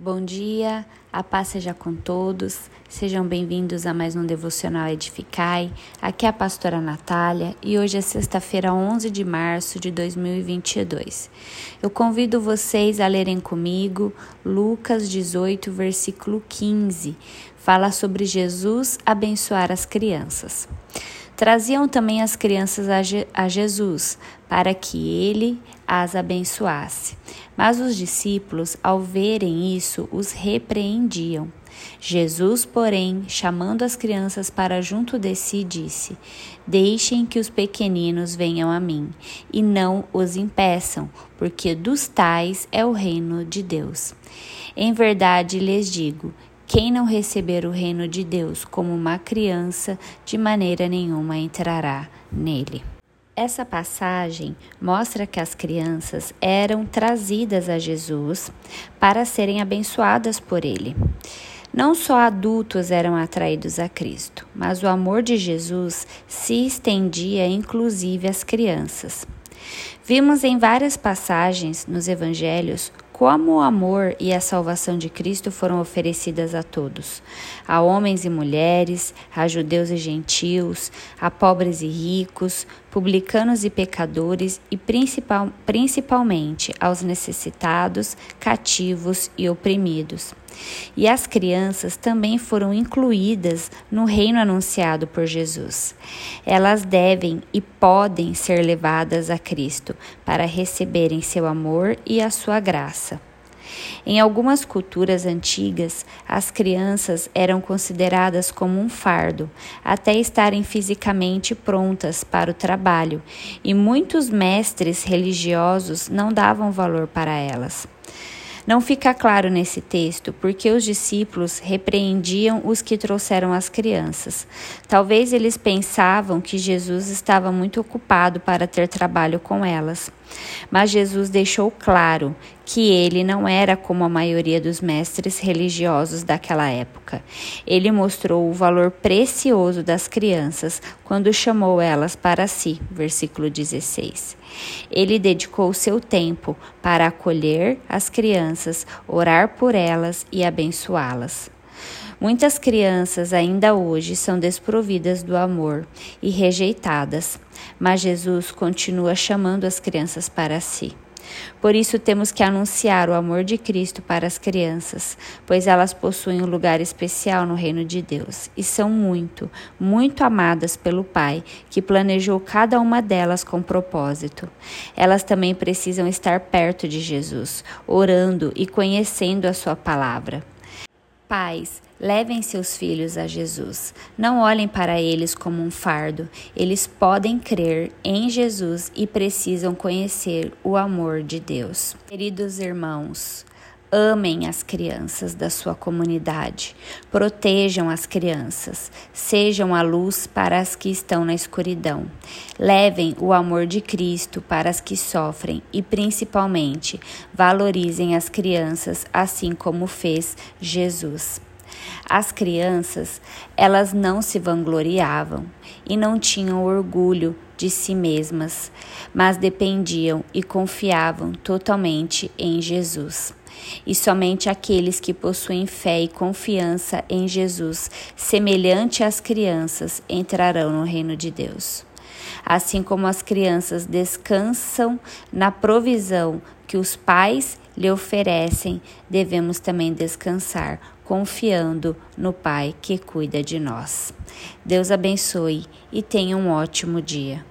Bom dia, a paz seja com todos. Sejam bem-vindos a mais um devocional Edificai. Aqui é a pastora Natália e hoje é sexta-feira, 11 de março de 2022. Eu convido vocês a lerem comigo Lucas 18, versículo 15. Fala sobre Jesus abençoar as crianças. Traziam também as crianças a, Je a Jesus, para que ele as abençoasse. Mas os discípulos, ao verem isso, os repreendiam. Jesus, porém, chamando as crianças para junto de si, disse: Deixem que os pequeninos venham a mim, e não os impeçam, porque dos tais é o reino de Deus. Em verdade lhes digo quem não receber o reino de Deus como uma criança, de maneira nenhuma entrará nele. Essa passagem mostra que as crianças eram trazidas a Jesus para serem abençoadas por ele. Não só adultos eram atraídos a Cristo, mas o amor de Jesus se estendia inclusive às crianças. Vimos em várias passagens nos evangelhos como o amor e a salvação de Cristo foram oferecidas a todos, a homens e mulheres, a judeus e gentios, a pobres e ricos, publicanos e pecadores e principal, principalmente aos necessitados, cativos e oprimidos. E as crianças também foram incluídas no reino anunciado por Jesus. Elas devem e podem ser levadas a Cristo para receberem seu amor e a sua graça. Em algumas culturas antigas, as crianças eram consideradas como um fardo, até estarem fisicamente prontas para o trabalho, e muitos mestres religiosos não davam valor para elas. Não fica claro nesse texto porque os discípulos repreendiam os que trouxeram as crianças. Talvez eles pensavam que Jesus estava muito ocupado para ter trabalho com elas. Mas Jesus deixou claro que ele não era como a maioria dos mestres religiosos daquela época. Ele mostrou o valor precioso das crianças quando chamou elas para si. Versículo 16. Ele dedicou seu tempo para acolher as crianças, orar por elas e abençoá-las. Muitas crianças ainda hoje são desprovidas do amor e rejeitadas, mas Jesus continua chamando as crianças para si. Por isso temos que anunciar o amor de Cristo para as crianças, pois elas possuem um lugar especial no reino de Deus e são muito, muito amadas pelo Pai, que planejou cada uma delas com propósito. Elas também precisam estar perto de Jesus, orando e conhecendo a sua palavra. Pais, levem seus filhos a Jesus. Não olhem para eles como um fardo. Eles podem crer em Jesus e precisam conhecer o amor de Deus. Queridos irmãos, Amem as crianças da sua comunidade, protejam as crianças, sejam a luz para as que estão na escuridão. Levem o amor de Cristo para as que sofrem e, principalmente, valorizem as crianças assim como fez Jesus. As crianças, elas não se vangloriavam e não tinham orgulho de si mesmas, mas dependiam e confiavam totalmente em Jesus e somente aqueles que possuem fé e confiança em Jesus, semelhante às crianças, entrarão no reino de Deus. Assim como as crianças descansam na provisão que os pais lhe oferecem, devemos também descansar, confiando no Pai que cuida de nós. Deus abençoe e tenha um ótimo dia.